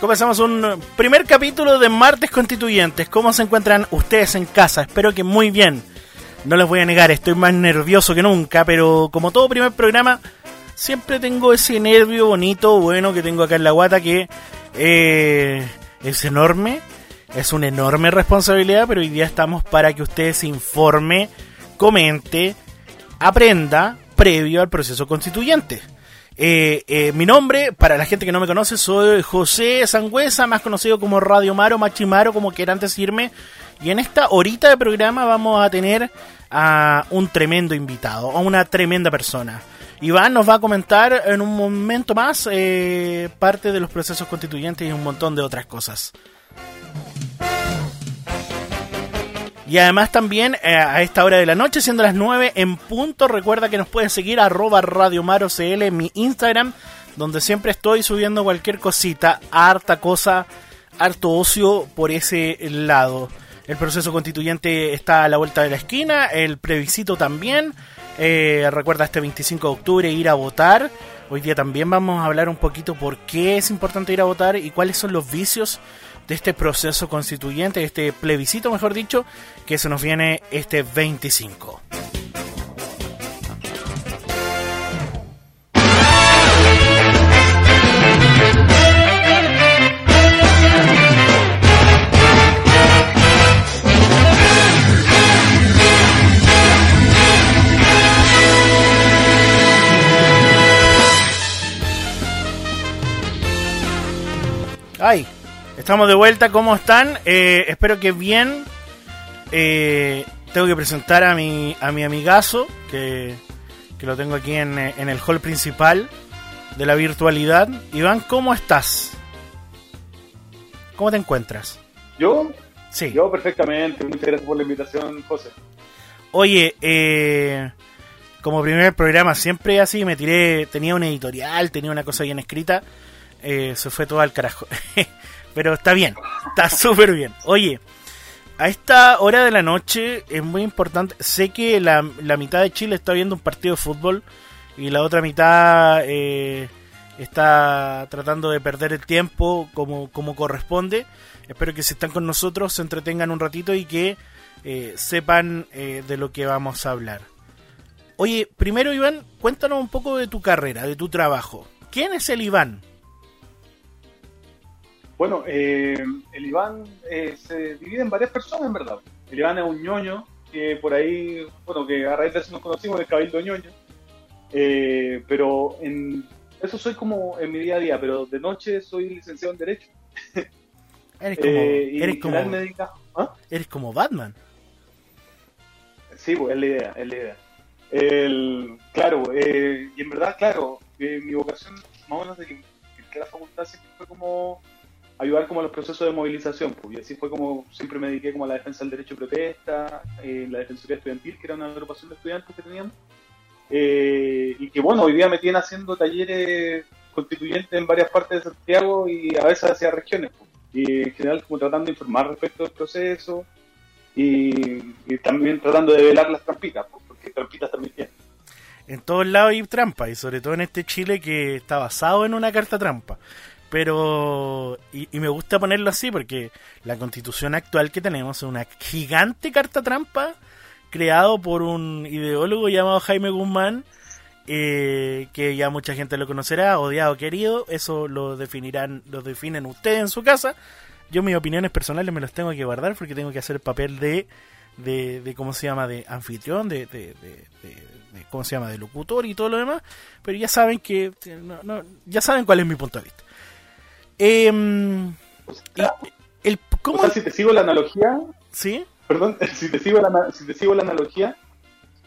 Comenzamos un primer capítulo de Martes Constituyentes. ¿Cómo se encuentran ustedes en casa? Espero que muy bien. No les voy a negar, estoy más nervioso que nunca, pero como todo primer programa, siempre tengo ese nervio bonito, bueno, que tengo acá en la guata, que eh, es enorme, es una enorme responsabilidad, pero hoy día estamos para que usted se informe, comente, aprenda previo al proceso constituyente. Eh, eh, mi nombre, para la gente que no me conoce, soy José Sangüesa, más conocido como Radio Maro, Machimaro, como quieran decirme. Y en esta horita de programa vamos a tener a un tremendo invitado, a una tremenda persona. Iván nos va a comentar en un momento más eh, parte de los procesos constituyentes y un montón de otras cosas. Y además también eh, a esta hora de la noche, siendo las 9 en punto, recuerda que nos pueden seguir arroba Radio Maro CL mi Instagram, donde siempre estoy subiendo cualquier cosita, harta cosa, harto ocio por ese lado. El proceso constituyente está a la vuelta de la esquina, el plebiscito también. Eh, recuerda este 25 de octubre ir a votar. Hoy día también vamos a hablar un poquito por qué es importante ir a votar y cuáles son los vicios de este proceso constituyente, este plebiscito, mejor dicho, que se nos viene este 25. Estamos de vuelta, ¿cómo están? Eh, espero que bien. Eh, tengo que presentar a mi, a mi amigazo, que, lo tengo aquí en, en, el hall principal de la virtualidad. Iván, ¿cómo estás? ¿Cómo te encuentras? ¿Yo? Sí. Yo perfectamente. Muchas gracias por la invitación, José. Oye, eh, como primer programa siempre así, me tiré, tenía un editorial, tenía una cosa bien escrita. se fue todo al carajo. Pero está bien, está súper bien. Oye, a esta hora de la noche es muy importante. Sé que la, mitad de Chile está viendo un partido de fútbol y la otra mitad eh, está tratando de perder el tiempo como, como corresponde. Espero que si están con nosotros se entretengan un ratito y que eh, sepan eh, de lo que vamos a hablar. Oye, primero Iván, cuéntanos un poco de tu carrera, de tu trabajo. ¿Quién es el Iván? Bueno, eh, el Iván eh, se divide en varias personas, en verdad. El Iván es un ñoño que por ahí, bueno, que a raíz de eso nos conocimos, el cabildo ñoño. Eh, pero en eso soy como en mi día a día, pero de noche soy licenciado en Derecho. Eres como, eres como, ¿ah? eres como Batman. Sí, pues es la idea, es la idea. El, claro, y en verdad, claro, mi vocación, más o menos de que, que la facultad siempre fue como ayudar como a los procesos de movilización. Pues, y así fue como siempre me dediqué como a la defensa del derecho de protesta, eh, la Defensoría Estudiantil, que era una agrupación de estudiantes que teníamos. Eh, y que bueno, hoy día me tienen haciendo talleres constituyentes en varias partes de Santiago y a veces hacia regiones. Pues. y en general como tratando de informar respecto del proceso y, también tratando de velar las trampitas, pues, porque trampitas también tienen. En todos lados hay trampa y sobre todo en este Chile que está basado en una carta trampa. Pero, y, me gusta ponerlo así porque la constitución actual que tenemos es una gigante carta trampa creado por un ideólogo llamado Jaime Guzmán, eh, que ya mucha gente lo conocerá, odiado, querido, eso lo definirán, lo definen ustedes en su casa. Yo mis opiniones personales me las tengo que guardar porque tengo que hacer el papel de, de, ¿cómo se llama?, de anfitrión, de, de, ¿cómo se llama?, de locutor y todo lo demás, pero ya saben que, ya saben cuál es mi punto de vista. Eh, el, ¿cómo? O sea, si te sigo la analogía. ¿Sí? Perdón, si te sigo la, si te sigo la analogía,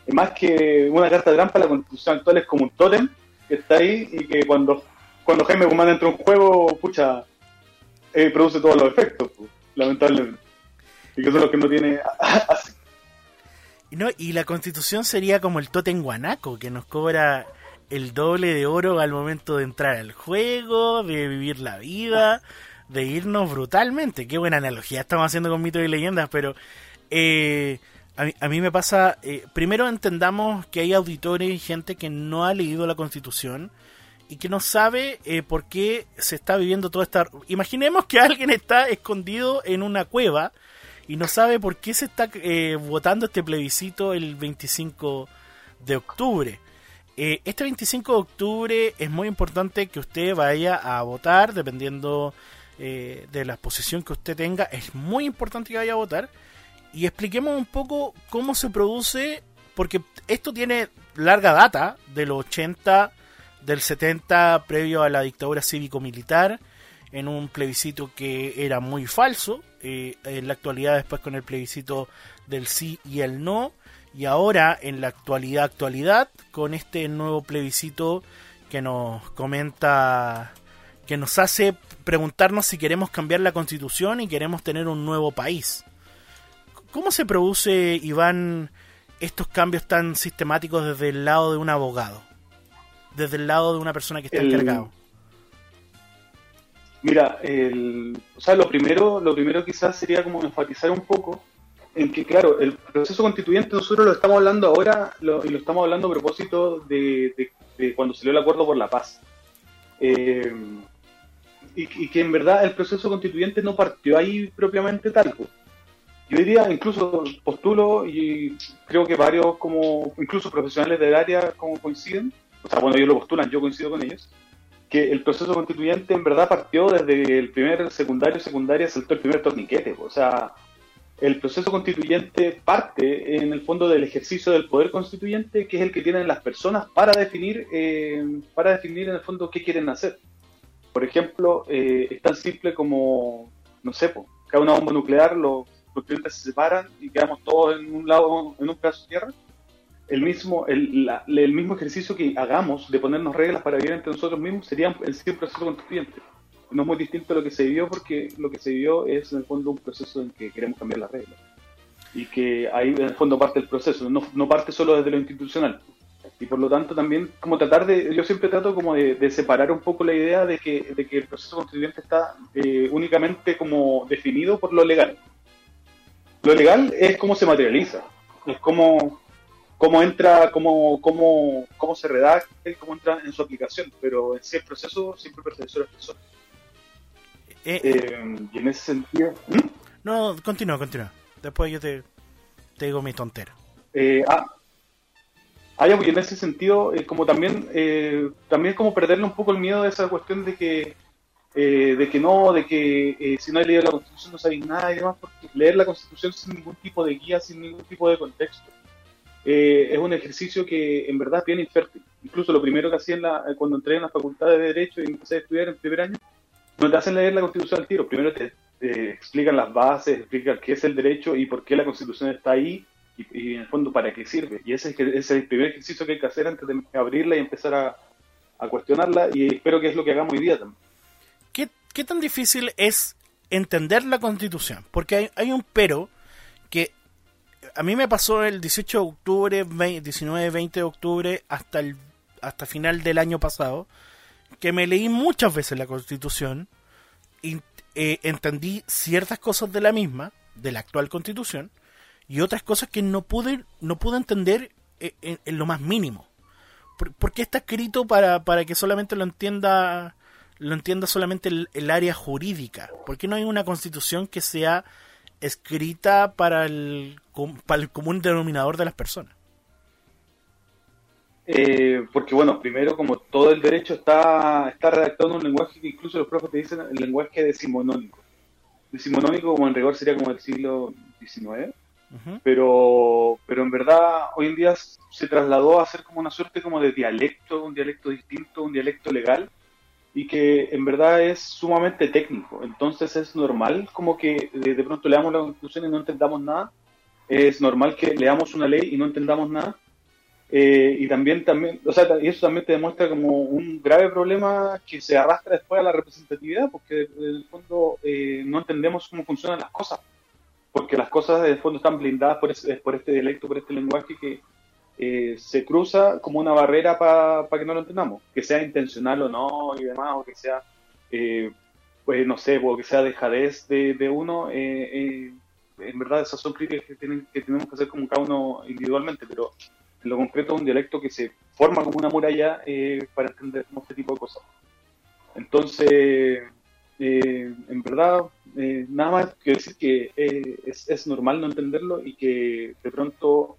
más que una carta de trampa, la constitución actual es como un tótem que está ahí y que cuando, cuando Jaime Guzmán entra en un juego, pucha, eh, produce todos los efectos, pues, lamentablemente. Y que eso es lo que no tiene así. No, y la constitución sería como el tótem guanaco, que nos cobra el doble de oro al momento de entrar al juego, de vivir la vida, de irnos brutalmente. Qué buena analogía estamos haciendo con mitos y leyendas, pero eh, a, mí, me pasa, eh, primero entendamos que hay auditores y gente que no ha leído la constitución y que no sabe eh, por qué se está viviendo toda esta... Imaginemos que alguien está escondido en una cueva y no sabe por qué se está eh, votando este plebiscito el 25 de octubre. Eh, este 25 de octubre es muy importante que usted vaya a votar, dependiendo eh, de la posición que usted tenga, es muy importante que vaya a votar. Y expliquemos un poco cómo se produce, porque esto tiene larga data, de los 80, del 70, previo a la dictadura cívico-militar, en un plebiscito que era muy falso, eh, en la actualidad después con el plebiscito del sí y el no, y ahora en la actualidad actualidad con este nuevo plebiscito que nos comenta que nos hace preguntarnos si queremos cambiar la constitución y queremos tener un nuevo país. ¿Cómo se produce, Iván, estos cambios tan sistemáticos desde el lado de un abogado? Desde el lado de una persona que está encargado. Mira, el, o sea, lo primero, lo primero quizás sería como enfatizar un poco en que, claro, el proceso constituyente nosotros lo estamos hablando ahora y lo estamos hablando a propósito de, cuando salió el acuerdo por la paz. Eh, y, que en verdad el proceso constituyente no partió ahí propiamente tal. Yo diría, incluso postulo y creo que varios, como incluso profesionales del área, como coinciden, o sea, bueno, ellos lo postulan, yo coincido con ellos, que el proceso constituyente en verdad partió desde el primer secundario, secundaria, saltó el primer torniquete. O sea, el proceso constituyente parte en el fondo del ejercicio del poder constituyente, que es el que tienen las personas para definir, eh, para definir en el fondo qué quieren hacer. Por ejemplo, eh, es tan simple como, no sé, cada una bomba nuclear, los constituyentes se separan y quedamos todos en un lado, en un pedazo de tierra el mismo, el, el, mismo ejercicio que hagamos de ponernos reglas para vivir entre nosotros mismos sería en sí proceso constituyente. No es muy distinto a lo que se vivió porque lo que se vivió es en el fondo un proceso en que queremos cambiar las reglas. Y que ahí en el fondo parte el proceso, no, no parte solo desde lo institucional. Y por lo tanto también como tratar de, yo siempre trato como de, separar un poco la idea de que, de que el proceso constituyente está eh, únicamente como definido por lo legal. Lo legal es cómo se materializa, es como cómo entra, cómo, cómo, cómo se redacta y cómo entra en su aplicación, pero en sí el proceso siempre pertenece a las personas. Eh, eh, y en ese sentido... ¿Mm? No, continúa, continúa. Después yo te, te digo mi tontera. Eh, ah, ah ya, pues en ese sentido, eh, como también, eh, también como perderle un poco el miedo de esa cuestión de que, de que no, de que si no hay leído la Constitución no sabéis nada y demás, porque leer la Constitución sin ningún tipo de guía, sin ningún tipo de contexto, eh, es un ejercicio que en verdad es bien infértil. Incluso lo primero que hacía eh, cuando entré en la facultad de Derecho y empecé a estudiar en primer año, no te hacen leer la Constitución al tiro. Primero te, explican las bases, explican qué es el derecho y por qué la Constitución está ahí y, en el fondo para qué sirve. Y ese es, el primer ejercicio que hay que hacer antes de abrirla y empezar a, cuestionarla y espero que es lo que hagamos hoy día también. ¿Qué, qué tan difícil es entender la Constitución? Porque hay, hay un pero que a mí me pasó el 18 de octubre, 19, 20 de octubre, hasta el hasta final del año pasado, que me leí muchas veces la Constitución eh, entendí ciertas cosas de la misma, de la actual Constitución, y otras cosas que no pude, no pude entender eh, en, lo más mínimo. ¿Por, qué está escrito para, para que solamente lo entienda lo entienda solamente el, el área jurídica? ¿Por qué no hay una constitución que sea escrita para el, para el común denominador de las personas? Eh, porque bueno, primero como todo el derecho está, está redactado en un lenguaje que incluso los profes te dicen el lenguaje decimonónico. Decimonónico como en rigor sería como del siglo XIX, pero, pero en verdad hoy en día se trasladó a ser como una suerte como de dialecto, un dialecto distinto, un dialecto legal, y que en verdad es sumamente técnico. Entonces es normal como que de, pronto leamos la constitución y no entendamos nada. Es normal que leamos una ley y no entendamos nada. Eh, y también, también, o sea, y eso también te demuestra como un grave problema que se arrastra después a la representatividad, porque en el fondo eh, no entendemos cómo funcionan las cosas, porque las cosas en el fondo están blindadas por, por este dialecto, por este lenguaje que, eh, se cruza como una barrera para que no lo entendamos, que sea intencional o no y demás, o que sea, eh, pues no sé, o que sea dejadez de, de uno, eh, en verdad esas son críticas que, tienen, que tenemos que hacer como cada uno individualmente, pero en lo concreto un dialecto que se forma como una muralla eh, para entender este tipo de cosas. Entonces, eh, en verdad, eh, nada más que decir que es, normal no entenderlo y que de pronto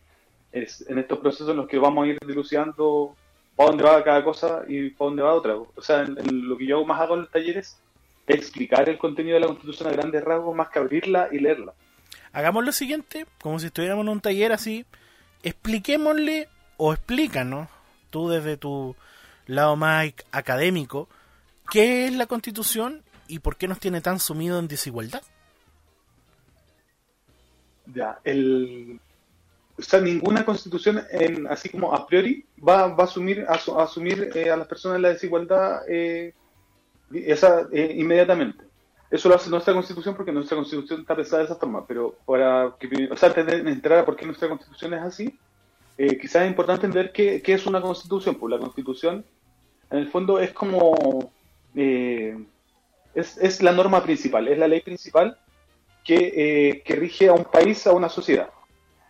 en estos procesos en los que vamos a ir dilucidando para dónde va cada cosa y para dónde va otra. O sea, lo que yo más hago en los talleres es explicar el contenido de la Constitución a grandes rasgos más que abrirla y leerla. Hagamos lo siguiente, como si estuviéramos en un taller así, expliquémosle o explícanos, tú desde tu lado más académico, qué es la Constitución y por qué nos tiene tan sumido en desigualdad. Ya, el, o sea, ninguna constitución, en, así como a priori, va, va a asumir, a, asumir eh, a las personas la desigualdad eh, esa, eh, inmediatamente. Eso lo hace nuestra constitución porque nuestra constitución está pensada de esa forma, pero para que, o sea, entrar a por qué nuestra constitución es así, quizás es importante entender qué, es una constitución. Pues la constitución, en el fondo, es como... es, es la norma principal, es la ley principal que, que rige a un país, a una sociedad.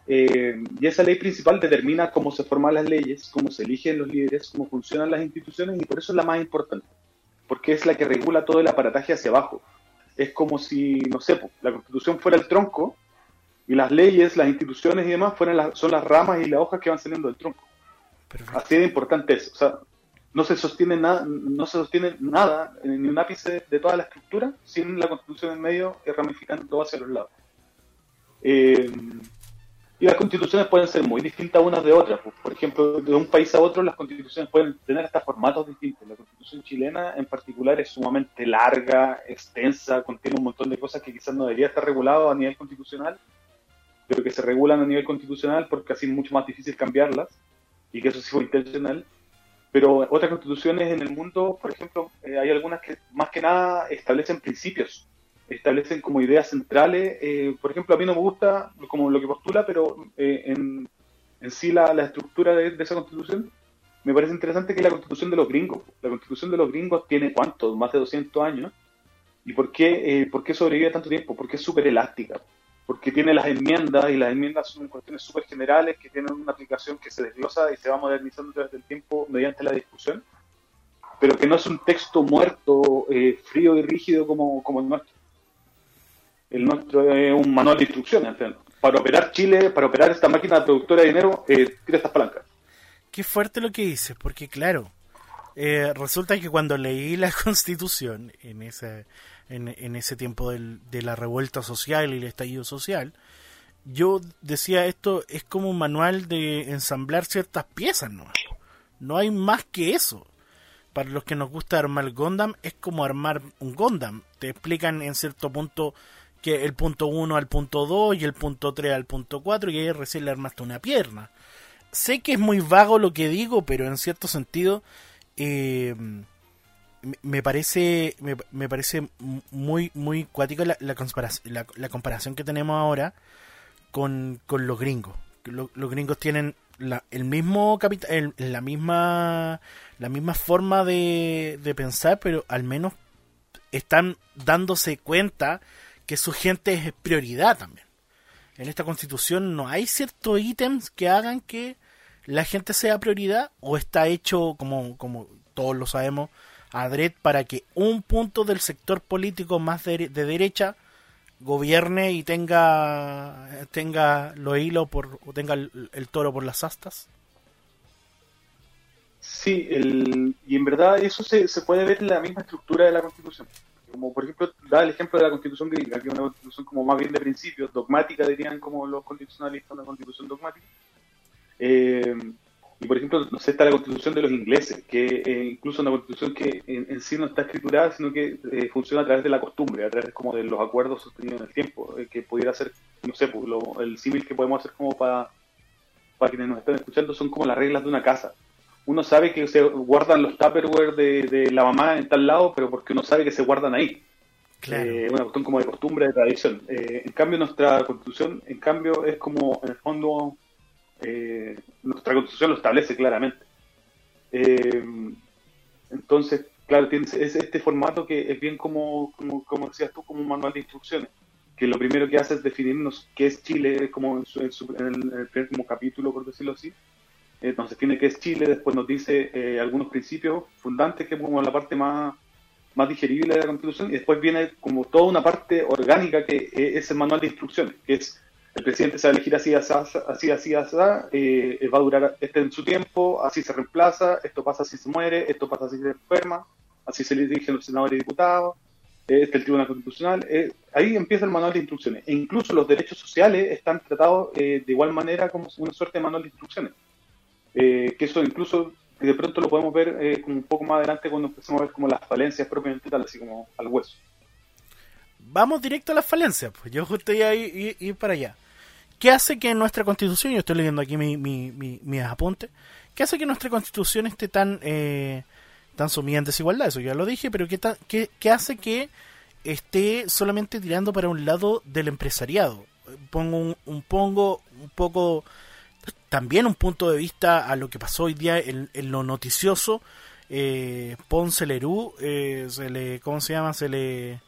Eh, y esa ley principal determina cómo se forman las leyes, cómo se eligen los líderes, cómo funcionan las instituciones y por eso es la más importante, porque es la que regula todo el aparataje hacia abajo. Es como si, no sé, la constitución fuera el tronco y las leyes, las instituciones y demás fueran son las ramas y las hojas que van saliendo del tronco. Así de importante es. O sea, no se sostiene nada, no se sostiene nada, ni un ápice de toda la estructura, sin la constitución en medio ramificando todo hacia los lados. Eh, y las constituciones pueden ser muy distintas unas de otras. Pues, por ejemplo, de un país a otro las constituciones pueden tener hasta formatos distintos. La constitución chilena en particular es sumamente larga, extensa, contiene un montón de cosas que quizás no debería estar regulado a nivel constitucional, pero que se regulan a nivel constitucional porque así es mucho más difícil cambiarlas y que eso sí fue intencional. Pero otras constituciones en el mundo, por ejemplo, eh, hay algunas que más que nada establecen principios establecen como ideas centrales. Eh, por ejemplo, a mí no me gusta como lo que postula, pero eh, en, en, sí la, estructura de, esa constitución me parece interesante que es la constitución de los gringos. La constitución de los gringos tiene cuánto, más de 200 años. ¿Y por qué, eh, por qué sobrevive tanto tiempo? Porque es súper elástica. Porque tiene las enmiendas y las enmiendas son cuestiones súper generales que tienen una aplicación que se desglosa y se va modernizando desde el tiempo mediante la discusión, pero que no es un texto muerto, frío y rígido como, como el nuestro el nuestro es un manual de instrucciones. Para operar Chile, para operar esta máquina productora de dinero, eh, tira estas palancas. Qué fuerte lo que dices, porque claro, eh, resulta que cuando leí la Constitución en ese, en, ese tiempo de la revuelta social y el estallido social, yo decía esto es como un manual de ensamblar ciertas piezas, ¿no? No hay más que eso. Para los que nos gusta armar Gondam, es como armar un Gondam. Te explican en cierto punto que el punto 1 al punto 2 y el punto 3 al punto 4 y ahí recién le armaste una pierna. Sé que es muy vago lo que digo, pero en cierto sentido eh, me parece me, parece muy muy cuático la, comparación, la, comparación que tenemos ahora con, con los gringos. Los, gringos tienen la, el mismo capital, la misma la misma forma de, de pensar, pero al menos están dándose cuenta que su gente es prioridad también. En esta constitución no hay ciertos ítems que hagan que la gente sea prioridad o está hecho, como, como todos lo sabemos, adred para que un punto del sector político más de, derecha gobierne y tenga tenga los hilos por o tenga el, el, toro por las astas sí el, y en verdad eso se, se puede ver en la misma estructura de la constitución como por ejemplo, da el ejemplo de la constitución gringa, que es una constitución como más bien de principios, dogmática dirían como los constitucionalistas, una constitución dogmática. Eh, y por ejemplo, no sé, está la constitución de los ingleses, que eh, incluso una constitución que en, sí no está escriturada, sino que eh, funciona a través de la costumbre, a través como de los acuerdos sostenidos en el tiempo, que pudiera ser, no sé, pues, el símil que podemos hacer como para, para quienes nos están escuchando son como las reglas de una casa uno sabe que se guardan los Tupperware de, de la mamá en tal lado, pero porque uno sabe que se guardan ahí. Claro. Eh, una cuestión como de costumbre, de tradición. Eh, en cambio, nuestra constitución, en cambio, es como, en el fondo, eh, nuestra constitución lo establece claramente. entonces, claro, tienes es este formato que es bien como, como, como, decías tú, como un manual de instrucciones, que lo primero que hace es definirnos qué es Chile, como en, el, primer capítulo, por decirlo así, eh, nos define qué es Chile, después nos dice eh, algunos principios fundantes, que es como la parte más, más digerible de la Constitución, y después viene como toda una parte orgánica que es el manual de instrucciones, que es el presidente se va a elegir así, así, así, así, así eh, va a durar este en su tiempo, así se reemplaza, esto pasa si se muere, esto pasa si se enferma, así se le dirigen los senadores y diputados, este es el Tribunal Constitucional, eh, ahí empieza el manual de instrucciones. E incluso los derechos sociales están tratados eh, de igual manera como una suerte de manual de instrucciones. Que eso incluso de pronto lo podemos ver como un poco más adelante cuando empecemos a ver como las falencias propiamente tal, así como al hueso. Vamos directo a las falencias, pues yo justo iba ir para allá. ¿Qué hace que nuestra constitución, yo estoy leyendo aquí mis mi, mi, apuntes, qué hace que nuestra constitución esté tan, eh, tan sumida en desigualdad? Eso ya lo dije, pero ¿qué, qué, qué hace que esté solamente tirando para un lado del empresariado? Pongo un, pongo un poco también un punto de vista a lo que pasó hoy día en, lo noticioso. Eh, Ponce Lerú, eh, se le, ¿cómo se llama? Se le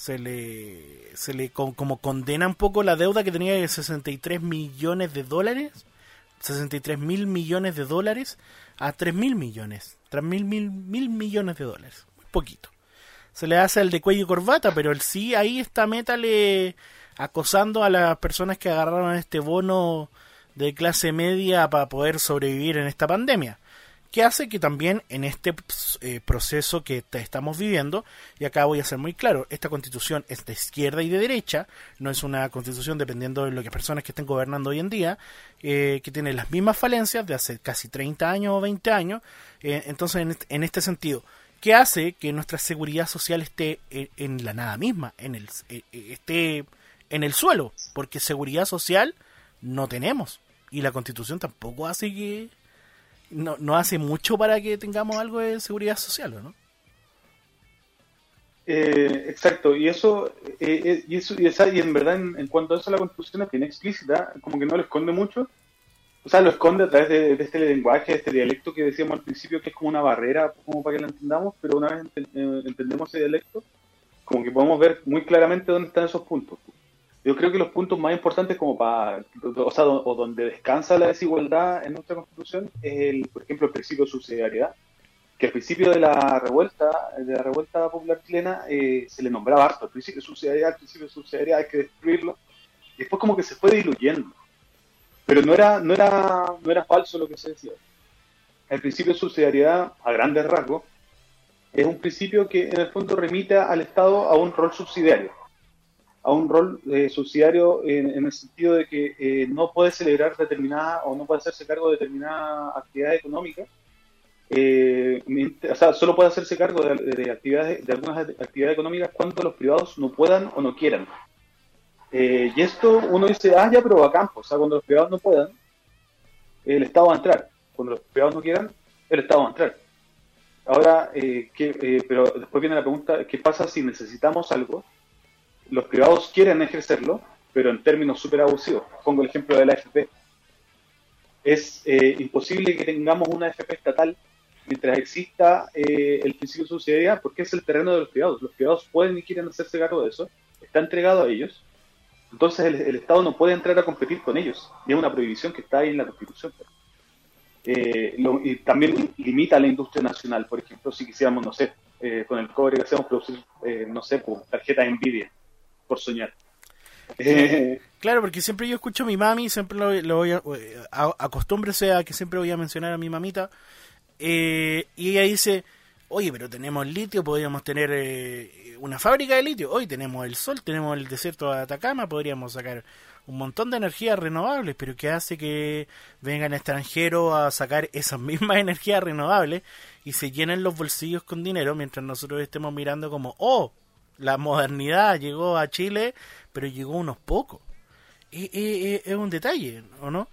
se le, se le como condena un poco la deuda que tenía de 63 millones de dólares, 63 mil millones de dólares a 3 mil millones, 3 mil, mil, mil millones de dólares, muy poquito. Se le hace el de cuello y corbata, pero el sí ahí está Métale acosando a las personas que agarraron este bono de clase media para poder sobrevivir en esta pandemia que hace que también en este eh, proceso que estamos viviendo, y acá voy a ser muy claro, esta constitución es de izquierda y de derecha, no es una constitución dependiendo de lo que personas que estén gobernando hoy en día, eh, que tiene las mismas falencias de hace casi 30 años o 20 años, eh, entonces en este, sentido, ¿qué hace que nuestra seguridad social esté en, la nada misma, en el, esté en el suelo, porque seguridad social no tenemos, y la constitución tampoco hace que no, no hace mucho para que tengamos algo de seguridad social, ¿no? Eh, exacto, y eso, eh, eh, y eso y, esa, y en verdad en, cuanto a eso la constitución es bien explícita, como que no lo esconde mucho, o sea, lo esconde a través de, este lenguaje, de este dialecto que decíamos al principio que es como una barrera, como para que lo entendamos, pero una vez entendemos ese dialecto, como que podemos ver muy claramente dónde están esos puntos yo creo que los puntos más importantes como para, o sea, o donde descansa la desigualdad en nuestra constitución es el, por ejemplo, el principio de subsidiariedad, que al principio de la revuelta, de la revuelta popular chilena, eh, se le nombraba harto, el principio de subsidiariedad, el principio de subsidiariedad hay que destruirlo, y después como que se fue diluyendo. Pero no era, no era, no era falso lo que se decía. El principio de subsidiariedad, a grandes rasgos, es un principio que en el fondo remite al Estado a un rol subsidiario a un rol eh, subsidiario en, el sentido de que eh, no puede celebrar determinada o no puede hacerse cargo de determinada actividad económica, eh, o sea, solo puede hacerse cargo de, actividades, de algunas actividades económicas cuando los privados no puedan o no quieran. y esto uno dice, ah, ya, pero a campo, o sea, cuando los privados no puedan, el Estado va a entrar. Cuando los privados no quieran, el Estado va a entrar. Ahora, ¿qué, pero después viene la pregunta, ¿qué pasa si necesitamos algo? Los privados quieren ejercerlo, pero en términos súper abusivos. Pongo el ejemplo de la AFP. Es eh, imposible que tengamos una AFP estatal mientras exista eh, el principio de subsidiariedad, porque es el terreno de los privados. Los privados pueden y quieren hacerse cargo de eso, está entregado a ellos. Entonces el, Estado no puede entrar a competir con ellos, y es una prohibición que está ahí en la Constitución. Eh, y también limita a la industria nacional, por ejemplo, si quisiéramos, no sé, con el cobre que hacemos producir, no sé, pues, tarjetas Nvidia por soñar. Claro, porque siempre yo escucho a mi mami, siempre lo, voy a, acostúmbrese a que siempre voy a mencionar a mi mamita, eh, y ella dice, oye, pero tenemos litio, podríamos tener eh, una fábrica de litio, hoy tenemos el sol, tenemos el desierto de Atacama, podríamos sacar un montón de energías renovables, pero ¿qué hace que vengan extranjeros a sacar esas mismas energías renovables y se llenen los bolsillos con dinero mientras nosotros estemos mirando como, oh, la modernidad llegó a Chile, pero llegó unos pocos. Y, es un detalle, ¿o no?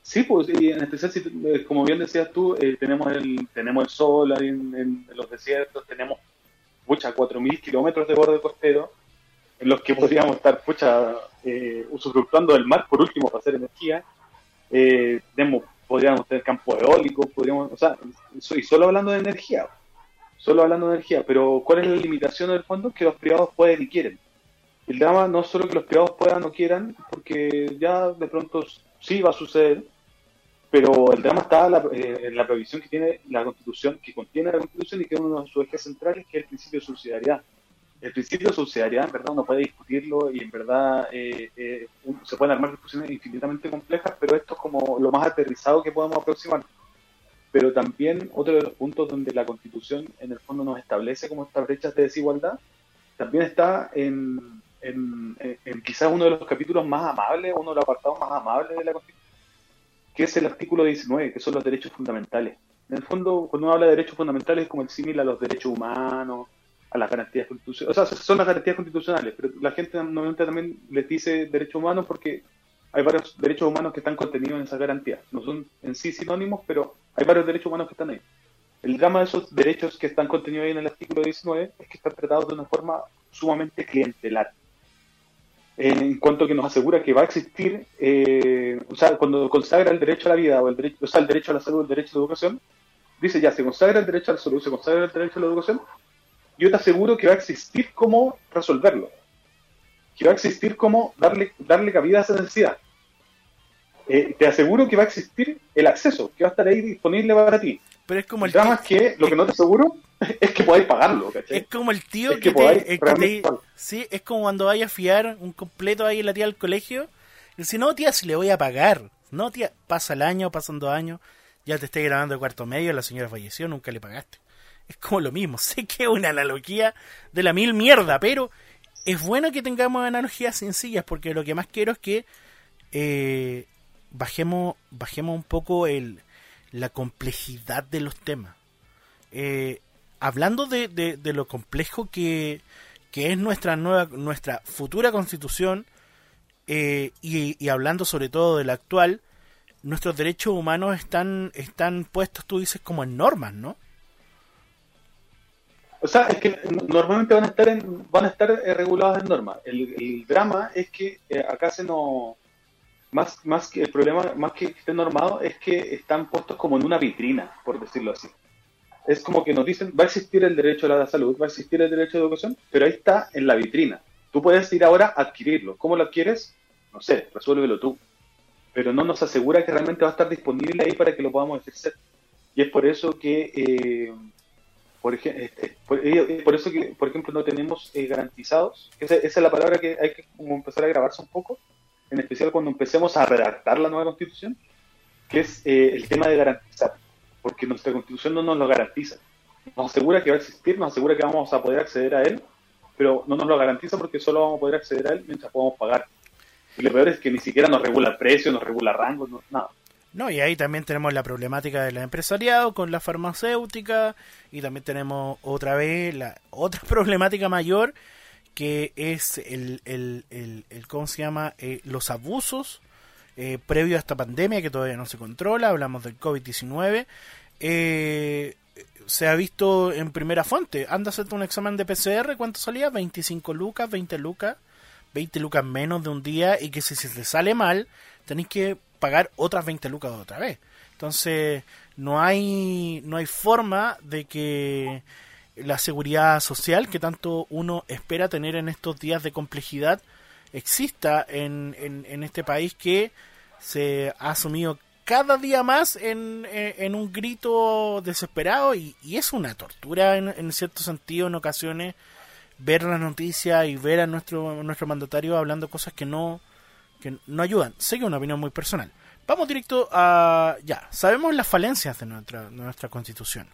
Sí, pues, y en especial, eh, como bien decías tú, eh, tenemos el tenemos el sol ahí en, los desiertos, tenemos, pucha, 4.000 kilómetros de borde costero, en los que podríamos estar, pucha, eh, usufructuando del mar, por último, para hacer energía. Eh, tenemos, podríamos tener campo eólico, podríamos, o sea, y solo hablando de energía, solo hablando de energía, pero ¿cuál es la limitación del fondo? Que los privados pueden y quieren. El drama no es solo que los privados puedan o quieran, porque ya de pronto sí va a suceder, pero el drama está eh, en la previsión que tiene la Constitución, que contiene la Constitución y que es uno de sus ejes centrales, que es el principio de subsidiariedad. El principio de subsidiariedad, en verdad, uno puede discutirlo y en verdad eh, eh, se pueden armar discusiones infinitamente complejas, pero esto es como lo más aterrizado que podemos aproximar. Pero también otro de los puntos donde la Constitución en el fondo nos establece como estas brechas de desigualdad, también está en, en, en quizás uno de los capítulos más amables, uno de los apartados más amables de la Constitución que es el artículo 19, que son los derechos fundamentales. En el fondo, cuando uno habla de derechos fundamentales es como el símil a los derechos humanos, a las garantías constitucionales. O sea, son las garantías constitucionales, pero la gente normalmente también les dice derechos humanos porque hay varios derechos humanos que están contenidos en esas garantías. No son en sí sinónimos, pero hay varios derechos humanos que están ahí. El drama de esos derechos que están contenidos ahí en el artículo 19 es que están tratados de una forma sumamente clientelar en cuanto que nos asegura que va a existir, eh, cuando consagra el derecho a la vida o el derecho, o sea, el derecho a la salud, el derecho a la educación, dice ya, se consagra el derecho a la salud, se consagra el derecho a la educación, yo te aseguro que va a existir cómo resolverlo, que va a existir cómo darle, darle cabida a esa necesidad. Eh, te aseguro que va a existir el acceso, que va a estar ahí disponible para ti. Pero es como el, es que lo que no te aseguro es que podáis pagarlo, ¿cachai? Es como el tío que, te, Sí, es como cuando vayas a fiar un completo ahí en la tía al colegio. Y dice, no, tía, si le voy a pagar. No, tía, pasa el año, pasan dos años, ya te estoy grabando el cuarto medio, la señora falleció, nunca le pagaste. Es como lo mismo. Sé que es una analogía de la mil mierda, pero es bueno que tengamos analogías sencillas, porque lo que más quiero es que eh, bajemos, bajemos un poco el, la complejidad de los temas. Eh, hablando de, de, lo complejo que, es nuestra nueva, nuestra futura constitución, eh, y, hablando sobre todo de la actual, nuestros derechos humanos están, están puestos, tú dices, como en normas, ¿no? O sea, es que normalmente van a estar en, van a estar eh, regulados en normas. El, drama es que acá se nos más, más que el problema, más que estén normados, es que están puestos como en una vitrina, por decirlo así es como que nos dicen, va a existir el derecho a la salud, va a existir el derecho a la educación, pero ahí está en la vitrina. Tú puedes ir ahora a adquirirlo. ¿Cómo lo adquieres? No sé, resuélvelo tú. Pero no nos asegura que realmente va a estar disponible ahí para que lo podamos ejercer. Y es por eso que, eh, por, ejemplo, este, eh, por, eso que, por ejemplo, no tenemos eh, garantizados, esa, esa, es la palabra que hay que empezar a grabarse un poco, en especial cuando empecemos a redactar la nueva constitución, que es el tema de garantizar porque nuestra constitución no nos lo garantiza. Nos asegura que va a existir, nos asegura que vamos a poder acceder a él, pero no nos lo garantiza porque solo vamos a poder acceder a él mientras podamos pagar. Y lo peor es que ni siquiera nos regula precio, nos regula rangos, no, nada. No, y ahí también tenemos la problemática del empresariado con la farmacéutica y también tenemos otra vez la otra problemática mayor que es el, el, el, ¿cómo se llama? Eh, los abusos eh, previo a esta pandemia que todavía no se controla, hablamos del COVID-19, eh, se ha visto en primera fuente. Anda a hacerte un examen de PCR, ¿cuánto salía? 25 lucas, 20 lucas, 20 lucas menos de un día y que si, se te sale mal, tenéis que pagar otras 20 lucas otra vez. Entonces, no hay, no hay forma de que la seguridad social que tanto uno espera tener en estos días de complejidad exista en, en, este país que se ha asumido cada día más en, en un grito desesperado y, es una tortura en, en, cierto sentido en ocasiones ver las noticias y ver a nuestro, nuestro mandatario hablando cosas que no, que no ayudan. Sé que es una opinión muy personal. Vamos directo a... Ya, sabemos las falencias de nuestra, nuestra constitución.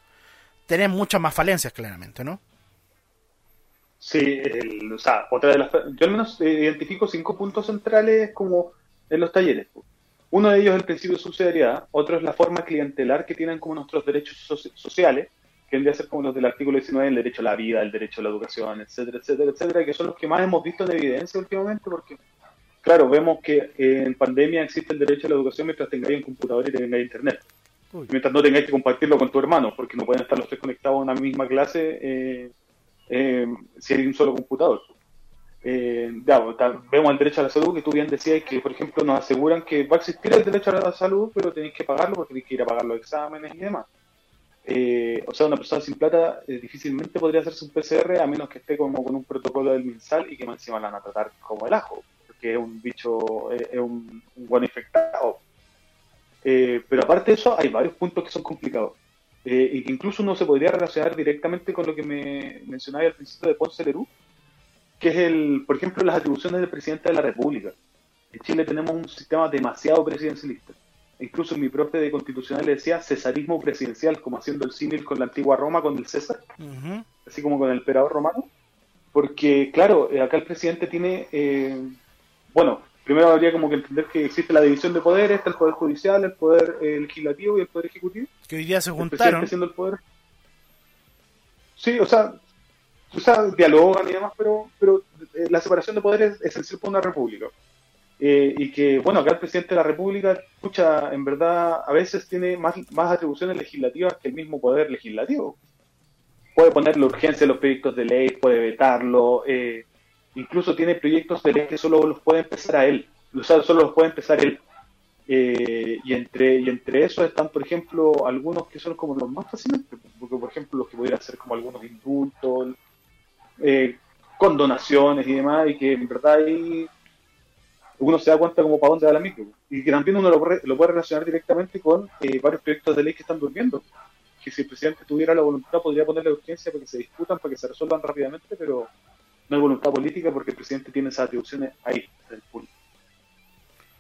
Tenemos muchas más falencias, claramente, ¿no? Sí, o sea, otra de las, yo al menos identifico cinco puntos centrales como en los talleres. Uno de ellos es el principio de subsidiariedad, otro es la forma clientelar que tienen como nuestros derechos sociales, que vendría a ser como los del artículo 19, el derecho a la vida, el derecho a la educación, etcétera, etcétera, etcétera, que son los que más hemos visto en evidencia últimamente, porque, claro, vemos que en pandemia existe el derecho a la educación mientras tengáis un computador y tengáis internet. Mientras no tengáis que compartirlo con tu hermano, porque no pueden estar los tres conectados a una misma clase. Eh, eh, si hay un solo computador. Eh, vemos el derecho a la salud, que tú bien decías que, por ejemplo, nos aseguran que va a existir el derecho a la salud, pero tenéis que pagarlo porque tenéis que ir a pagar los exámenes y demás. O sea, una persona sin plata difícilmente podría hacerse un PCR a menos que esté como con un protocolo del MinSal y que encima la van a tratar como el ajo, porque es un bicho, es un, buen infectado. Eh, pero aparte de eso, hay varios puntos que son complicados. Eh, y que incluso uno se podría relacionar directamente con lo que me mencionaba al principio de Ponce Lerú, que es, el, por ejemplo, las atribuciones del presidente de la República. En Chile tenemos un sistema demasiado presidencialista. Incluso mi profe de constitucional le decía cesarismo presidencial, como haciendo el símil con la antigua Roma, con el César, así como con el emperador romano. Porque, claro, eh, acá el presidente tiene, eh, bueno, primero habría como que entender que existe la división de poderes, está el poder judicial, el poder eh, legislativo y el poder ejecutivo. Que hoy día se juntaron. El el poder. Sí, o sea, o sea, dialogan y demás, pero, pero la separación de poderes es esencial para una república. y que, bueno, acá el presidente de la República, escucha, en verdad, a veces tiene más, más atribuciones legislativas que el mismo poder legislativo puede ponerle urgencia a los proyectos de ley, puede vetarlo, eh, incluso tiene proyectos de ley que solo los puede empezar a él, solo los puede empezar él. Eh, y entre y entre esos están, por ejemplo, algunos que son como los más fáciles, porque por ejemplo los que pudieran ser como algunos indultos, eh, condonaciones y demás, y que en verdad ahí uno se da cuenta como para dónde va la micro. Y que también uno lo, puede relacionar directamente con varios proyectos de ley que están durmiendo que si el presidente tuviera la voluntad podría ponerle urgencia para que se discutan, para que se resuelvan rápidamente, pero no hay voluntad política porque el presidente tiene esas atribuciones ahí, en el público.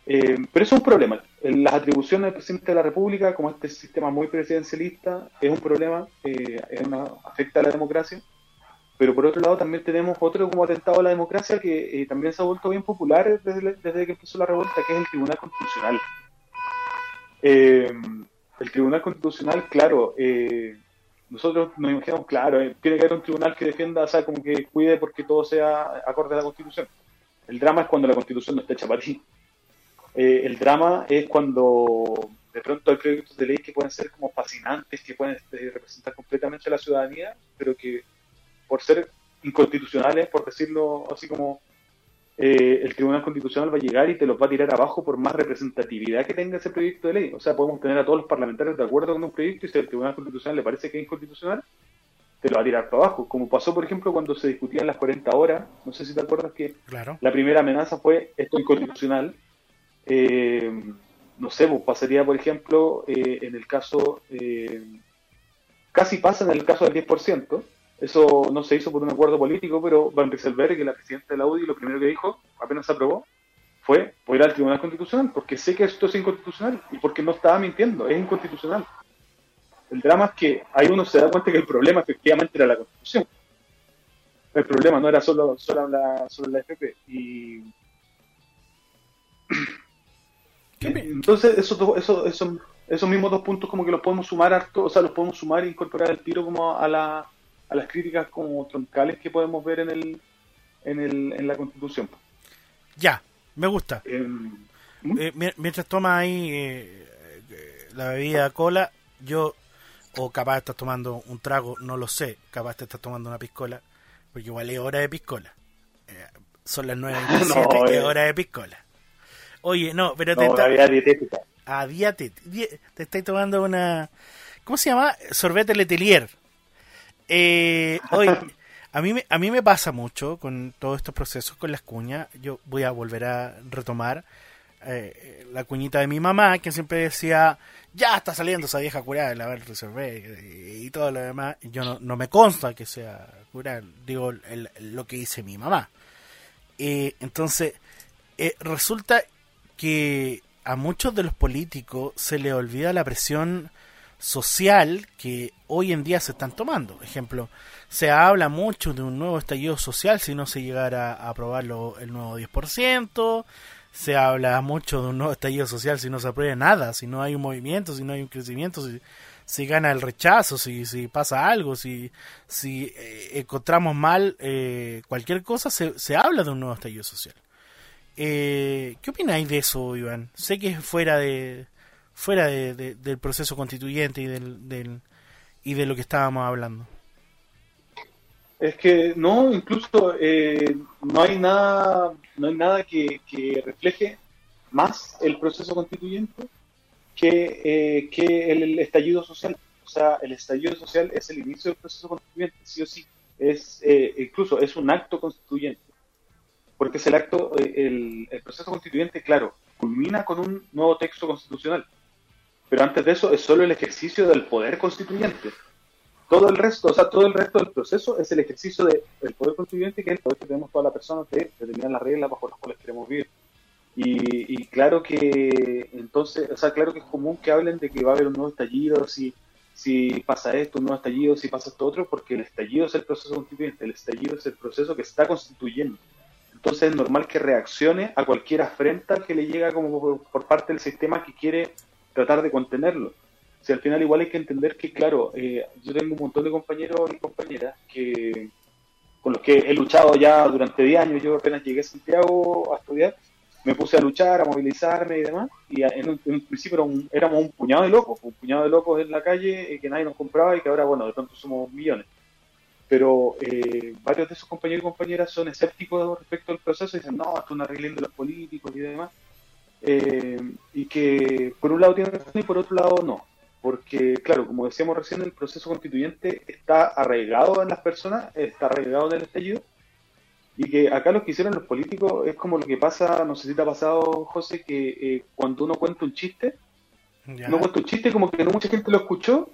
Eh, pero eso es un problema. Las atribuciones del presidente de la República, como este sistema muy presidencialista, es un problema, eh, afecta a la democracia. Pero por otro lado también tenemos otro como atentado a la democracia que eh, también se ha vuelto bien popular desde, desde, que empezó la revuelta, que es el Tribunal Constitucional. El Tribunal Constitucional, claro, nosotros nos imaginamos, claro, eh, tiene que haber un tribunal que defienda, o sea, como que cuide porque todo sea acorde a la Constitución. El drama es cuando la Constitución no está hecha para ti. Eh, el drama es cuando de pronto hay proyectos de ley que pueden ser como fascinantes, que pueden este, representar completamente a la ciudadanía, pero que por ser inconstitucionales, por decirlo así como eh, el Tribunal Constitucional va a llegar y te los va a tirar abajo por más representatividad que tenga ese proyecto de ley. O sea, podemos tener a todos los parlamentarios de acuerdo con un proyecto y si el Tribunal Constitucional le parece que es inconstitucional, te lo va a tirar para abajo. Como pasó, por ejemplo, cuando se discutían las 40 horas, no sé si te acuerdas que la primera amenaza fue esto inconstitucional. Eh, no sé, pues pasaría, por ejemplo, eh, en el caso, casi pasa en el caso del 10%, eso no se hizo por un acuerdo político, pero Van Rieselberg, que la presidenta de la UDI, lo primero que dijo, apenas se aprobó, fue voy ir al Tribunal Constitucional, porque sé que esto es inconstitucional y porque no estaba mintiendo, es inconstitucional. El drama es que ahí uno se da cuenta que el problema efectivamente era la Constitución. El problema no era solo, solo, la, solo la FP. Y... Entonces, esos, esos, esos, esos mismos dos puntos como que los podemos sumar, harto, o sea, los podemos sumar e incorporar al tiro como a la, a las críticas como troncales que podemos ver en el en, el, en la Constitución. Ya, me gusta. Eh, ¿Mm? eh, mientras tomas ahí eh, la bebida cola, yo, o capaz estás tomando un trago, no lo sé, capaz te estás tomando una piscola, porque igual es hora de piscola. son las 9 no, es hora de piscola. Oye, no, pero te está... dietética. Ah, te estáis tomando una... ¿Cómo se llama? Sorbete Letelier. Eh, hoy, a mí, a mí me pasa mucho con todos estos procesos con las cuñas. Yo voy a volver a retomar eh, la cuñita de mi mamá, que siempre decía, ya está saliendo esa vieja curada la reservé y, todo lo demás. Yo no, no me consta que sea curada, digo lo que dice mi mamá. Eh, entonces, eh, resulta que a muchos de los políticos se le olvida la presión social que hoy en día se están tomando. Ejemplo, se habla mucho de un nuevo estallido social si no se llegara a aprobarlo el nuevo 10%, se habla mucho de un nuevo estallido social si no se aprueba nada, si no hay un movimiento, si no hay un crecimiento, si, si gana el rechazo, si, si pasa algo, si, si eh, encontramos mal eh, cualquier cosa, se, se habla de un nuevo estallido social. Eh, ¿Qué opináis de eso, Iván? Sé que es fuera de, fuera de, del proceso constituyente y, del, y de lo que estábamos hablando. Es que no, incluso eh, no hay nada, no hay nada que, refleje más el proceso constituyente que, eh, que el, estallido social. O sea, el estallido social es el inicio del proceso constituyente, sí o sí. Es, eh, incluso es un acto constituyente. Porque es el acto, el, el proceso constituyente, claro, culmina con un nuevo texto constitucional pero antes de eso es solo el ejercicio del poder constituyente. Todo el resto, o sea, todo el resto del proceso es el ejercicio del poder constituyente, que es el poder que tenemos toda la persona de determinar las reglas bajo las cuales queremos vivir. Y, claro que, entonces, o sea, claro que es común que hablen de que va a haber un nuevo estallido, si, si pasa esto, un nuevo estallido, si pasa esto otro, porque el estallido es el proceso constituyente, el estallido es el proceso que está constituyendo. Entonces es normal que reaccione a cualquier afrenta que le llega como por, parte del sistema que quiere tratar de contenerlo. Si al final igual hay que entender que, claro, eh, yo tengo un montón de compañeros y compañeras que con los que he luchado ya durante 10 años, yo apenas llegué a Santiago a estudiar, me puse a luchar, a movilizarme y demás, y en un, principio éramos un puñado de locos, un puñado de locos en la calle eh, que nadie nos compraba y que ahora, bueno, de pronto somos millones. Pero eh, varios de esos compañeros y compañeras son escépticos respecto al proceso y dicen, no, esto es una regla de los políticos y demás. Eh, y que por un lado tienen razón y por otro lado no. Porque, claro, como decíamos recién, el proceso constituyente está arraigado en las personas, está arraigado en el estallido, y que acá lo que hicieron los políticos es como lo que pasa, no sé si te ha pasado, José, que eh, cuando uno cuenta un chiste, uno cuenta un chiste como que no mucha gente lo escuchó,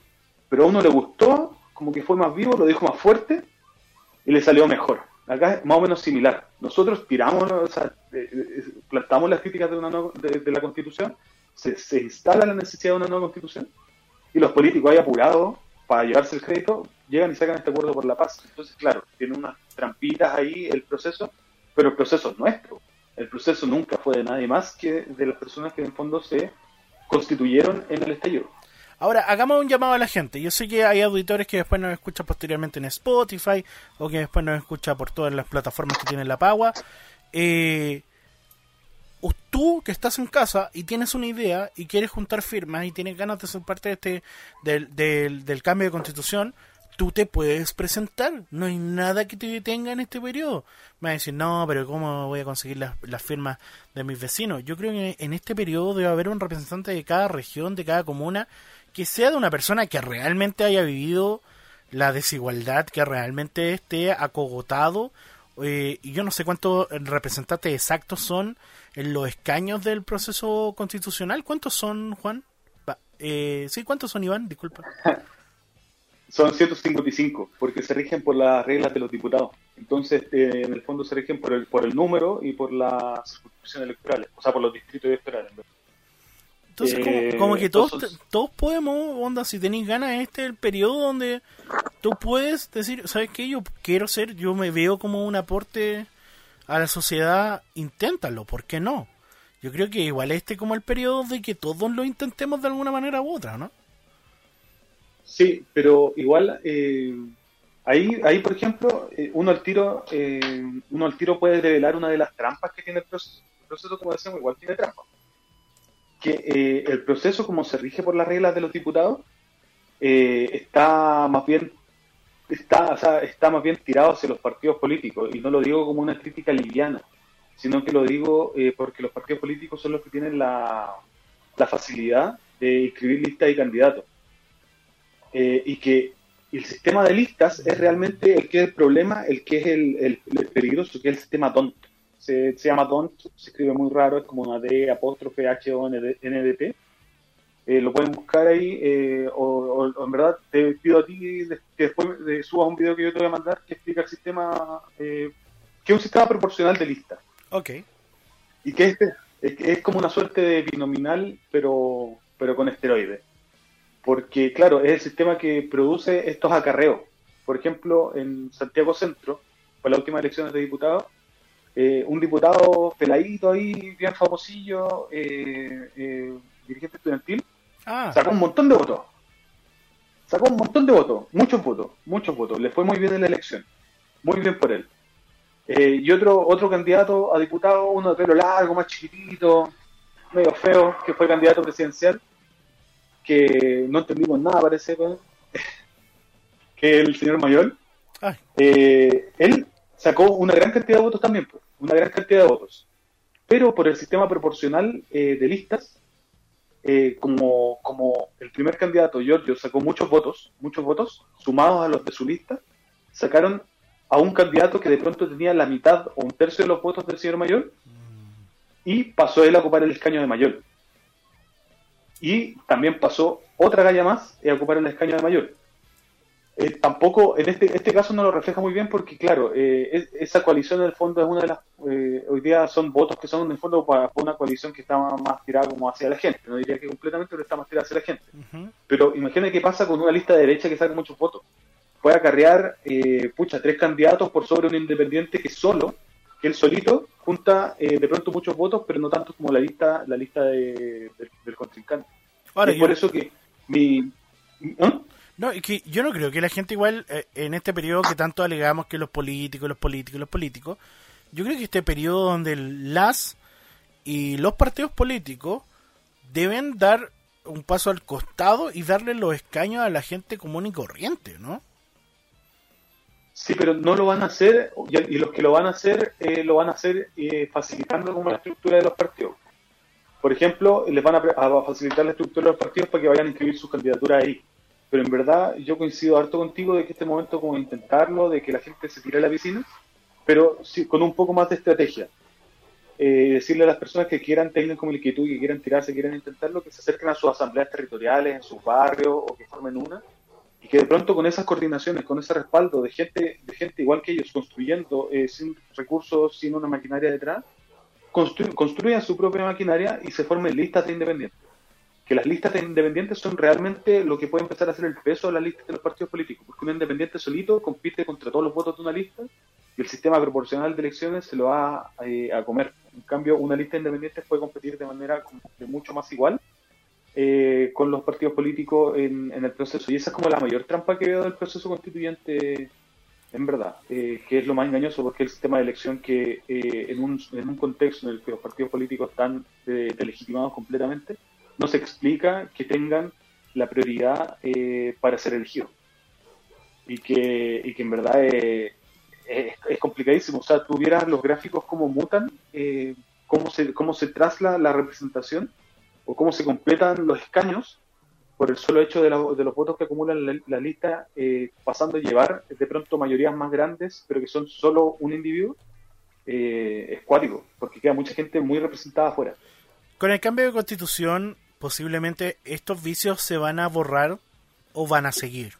pero a uno le gustó, como que fue más vivo, lo dijo más fuerte y le salió mejor. Acá es más o menos similar. Nosotros tiramos, eh, eh, plantamos las críticas de, una de, la Constitución, se, instala la necesidad de una nueva Constitución y los políticos ahí apurados para llevarse el crédito llegan y sacan este acuerdo por la paz. Entonces, claro, tiene unas trampitas ahí el proceso, pero el proceso es nuestro. El proceso nunca fue de nadie más que de las personas que en fondo se constituyeron en el estallido. Ahora, hagamos un llamado a la gente. Yo sé que hay auditores que después nos escuchan posteriormente en Spotify o que después nos escuchan por todas las plataformas que tiene la Pagua. Eh, tú que estás en casa y tienes una idea y quieres juntar firmas y tienes ganas de ser parte de este del, del, del cambio de constitución, tú te puedes presentar. No hay nada que te detenga en este periodo. Me va a decir, no, pero ¿cómo voy a conseguir las, las, firmas de mis vecinos? Yo creo que en este periodo debe haber un representante de cada región, de cada comuna, que sea de una persona que realmente haya vivido la desigualdad, que realmente esté acogotado. Eh, y yo no sé cuántos representantes exactos son en los escaños del proceso constitucional. ¿Cuántos son, Juan? Eh, sí, ¿cuántos son, Iván? Disculpa. Son 155, porque se rigen por las reglas de los diputados. Entonces, eh, en el fondo se rigen por el, por el número y por las circunscripciones electorales, o sea, por los distritos electorales. Entonces, como, que eh, todos, todos podemos, onda, si tenéis ganas, este es el periodo donde tú puedes decir, ¿sabes qué? Yo quiero ser, yo me veo como un aporte a la sociedad, inténtalo, ¿por qué no? Yo creo que igual este como el periodo de que todos lo intentemos de alguna manera u otra, ¿no? Sí, pero igual eh, ahí, ahí por ejemplo, eh, uno al tiro, eh, uno al tiro puede revelar una de las trampas que tiene el proceso. El proceso, como decíamos, igual tiene trampas. Que el proceso, como se rige por las reglas de los diputados, está más bien está, está más bien tirado hacia los partidos políticos y no lo digo como una crítica liviana, sino que lo digo porque los partidos políticos son los que tienen la, facilidad de inscribir listas y candidatos. Eh, y que el sistema de listas es realmente el que es el problema, el que es el, peligroso, que es el sistema DONT. Se, llama DONT, se escribe muy raro, es como una D, apóstrofe, H, O, N, D, T. Eh, lo pueden buscar ahí, eh, o, en verdad te pido a ti que después de, subas un video que yo te voy a mandar que explica el sistema, que es un sistema proporcional de listas. Ok. Y que este es, es como una suerte de binominal, pero, pero con esteroides porque claro, es el sistema que produce estos acarreos. Por ejemplo, en Santiago Centro, para las últimas elecciones de diputados, eh, un diputado peladito ahí, bien famosillo, eh, eh, dirigente estudiantil, ah. sacó un montón de votos. Sacó un montón de votos, muchos votos, muchos votos. Le fue muy bien en la elección. Muy bien por él. y otro, otro candidato a diputado, uno de pelo largo, más chiquitito, medio feo, que fue candidato presidencial, que no entendimos nada, parece, que el señor Mayor, eh, él sacó una gran cantidad de votos también, una gran cantidad de votos. Pero por el sistema proporcional eh, de listas, eh, como, como el primer candidato, Giorgio, sacó muchos votos, muchos votos, sumados a los de su lista, sacaron a un candidato que de pronto tenía la mitad o un tercio de los votos del señor Mayor y pasó él a ocupar el escaño de Mayor. y también pasó otra galla más a ocupar el escaño de mayor. Eh, tampoco, en este, este caso no lo refleja muy bien porque, claro, eh, esa coalición en el fondo es una de las, eh, hoy día son votos que son en el fondo para, una coalición que está más, tirada como hacia la gente, no diría que completamente, pero está más tirada hacia la gente. Pero imagínate qué pasa con una lista de derecha que saca muchos votos. Puede acarrear, pucha, tres candidatos por sobre un independiente que solo, que él solito, junta de pronto muchos votos, pero no tanto como la lista la lista de, del contrincante. Ahora, por eso que mi... ¿ah? No, es que yo no creo que la gente igual, eh, en este periodo que tanto alegamos que los políticos, los políticos, los políticos, yo creo que este periodo donde las y los partidos políticos deben dar un paso al costado y darle los escaños a la gente común y corriente, ¿no? Sí, pero no lo van a hacer, y los que lo van a hacer, eh, lo van a hacer eh, facilitando como la estructura de los partidos. Por ejemplo, les van a, a, facilitar la estructura de los partidos para que vayan a inscribir sus candidaturas ahí pero en verdad yo coincido harto contigo de que este momento como intentarlo, de que la gente se tire a la piscina, pero sí, con un poco más de estrategia. Eh, decirle a las personas que quieran, tengan como inquietud, que quieran tirarse, quieran intentarlo, que se acerquen a sus asambleas territoriales, en sus barrios, o que formen una, y que de pronto con esas coordinaciones, con ese respaldo de gente, de gente igual que ellos, construyendo eh, sin recursos, sin una maquinaria detrás, construyan su propia maquinaria y se formen listas de independientes que las listas de independientes son realmente lo que puede empezar a hacer el peso de las listas de los partidos políticos, porque un independiente solito compite contra todos los votos de una lista y el sistema proporcional de elecciones se lo va eh, a comer. En cambio, una lista de independientes puede competir de manera mucho más igual eh, con los partidos políticos en, el proceso. Y esa es como la mayor trampa que veo del proceso constituyente, en verdad, eh, que es lo más engañoso porque el sistema de elección que en un, en, un, contexto en el que los partidos políticos están delegitimados completamente, no se explica que tengan la prioridad eh, para ser elegidos. Y que, y que en verdad eh, es, complicadísimo. O sea, tuvieras los gráficos cómo mutan, eh, cómo, se, cómo se traslada la representación o cómo se completan los escaños por el solo hecho de, de los votos que acumulan la, la lista, pasando a llevar de pronto mayorías más grandes, pero que son solo un individuo, es cuático, porque queda mucha gente muy representada afuera. Con el cambio de constitución, posiblemente estos vicios se van a borrar o van a seguir.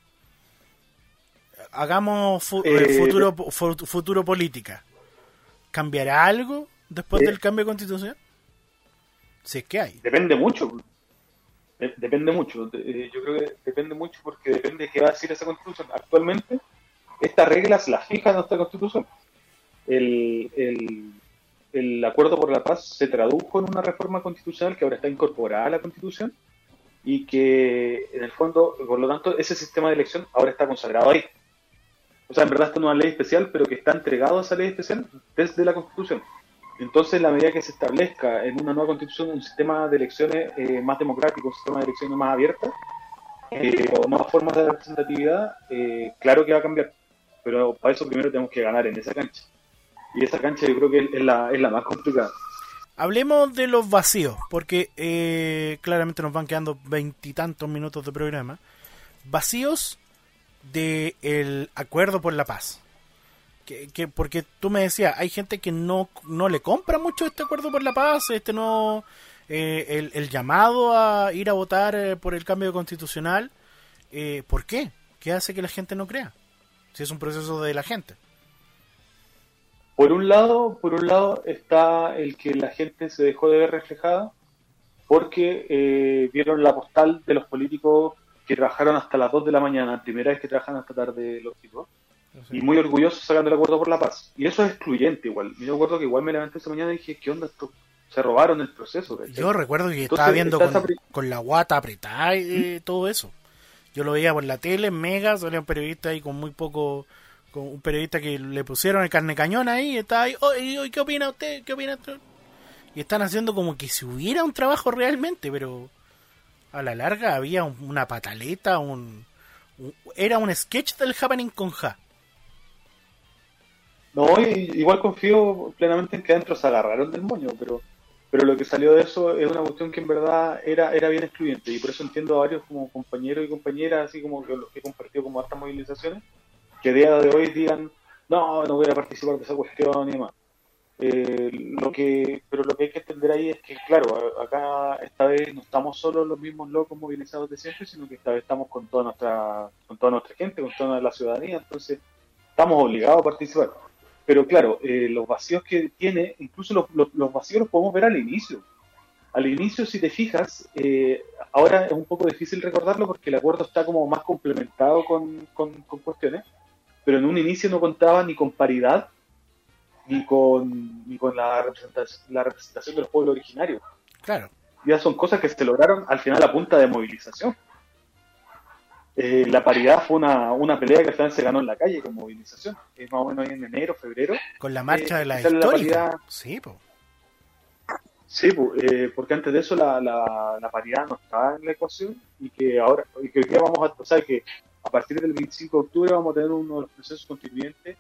Hagamos eh, eh, futuro, futuro política. ¿Cambiará algo después del cambio de constitución? Si es que hay. Depende mucho. depende mucho. Eh, yo creo que depende mucho porque depende de qué va a decir esa constitución. Actualmente, estas reglas las fija nuestra constitución. El, el, el acuerdo por la paz se tradujo en una reforma constitucional que ahora está incorporada a la constitución y que en el fondo, por lo tanto, ese sistema de elección ahora está consagrado ahí. O sea, en verdad está en una ley especial, pero que está entregado a esa ley especial desde la constitución. Entonces, la medida que se establezca en una nueva constitución un sistema de elecciones eh, más democrático, un sistema de elecciones más abierto, eh, o nuevas formas de representatividad, eh, claro que va a cambiar. Pero para eso primero tenemos que ganar en esa cancha. Y esa cancha yo creo que es la, es la más complicada. Hablemos de los vacíos, porque eh, claramente nos van quedando veintitantos minutos de programa. Vacíos del el acuerdo por la paz. Que, porque tú me decías, hay gente que no, no le compra mucho este acuerdo por la paz, este no eh, el, el, llamado a ir a votar eh, por el cambio constitucional. ¿Por qué? ¿Qué hace que la gente no crea? Si es un proceso de la gente. Por un lado, por un lado está el que la gente se dejó de ver reflejada porque eh, vieron la postal de los políticos que trabajaron hasta las 2 de la mañana, primera vez que trabajan hasta tarde los tipos, y muy orgullosos sacando el acuerdo por la paz. Y eso es excluyente igual. Yo recuerdo que igual me levanté esa mañana y dije, ¿qué onda esto? Se robaron el proceso. Yo recuerdo que estaba viendo con, la guata apretada y ¿Mm? todo eso. Yo lo veía por la tele, mega, salía un periodista ahí con muy poco con un periodista que le pusieron el carne cañón ahí, estaba ahí, ¿qué opina usted? ¿Qué opina usted? Y están haciendo como que si hubiera un trabajo realmente, pero a la larga había una pataleta, un, era un sketch del Happening con Ja. No, igual confío plenamente en que adentro se agarraron del moño, pero pero lo que salió de eso es una cuestión que en verdad era era bien excluyente y por eso entiendo a varios como compañeros y compañeras, así como que los que he compartido como hartas movilizaciones, que a día de hoy digan, no, no voy a participar de esa cuestión y demás. Eh, lo que, pero lo que hay que entender ahí es que, claro, acá esta vez no estamos solo los mismos locos movilizados de siempre, sino que esta vez estamos con toda nuestra, con toda nuestra gente, con toda la ciudadanía, entonces estamos obligados a participar. Pero claro, eh, los vacíos que tiene, incluso los, los, vacíos los podemos ver al inicio. Al inicio, si te fijas, eh, ahora es un poco difícil recordarlo porque el acuerdo está como más complementado con, con cuestiones, pero en un inicio no contaba ni con paridad ni con, ni con la, representación, la representación del pueblo originario. Claro. Ya son cosas que se lograron al final a punta de movilización. Eh, la paridad fue una, una pelea que al final se ganó en la calle con movilización. Es más o menos en enero, febrero. Con la marcha de la historia. sí, pues. Sí, eh, porque antes de eso la, la, la, paridad no estaba en la ecuación y que ahora, y que hoy día vamos a, o sea, que a partir del 25 de octubre vamos a tener uno de los procesos constituyentes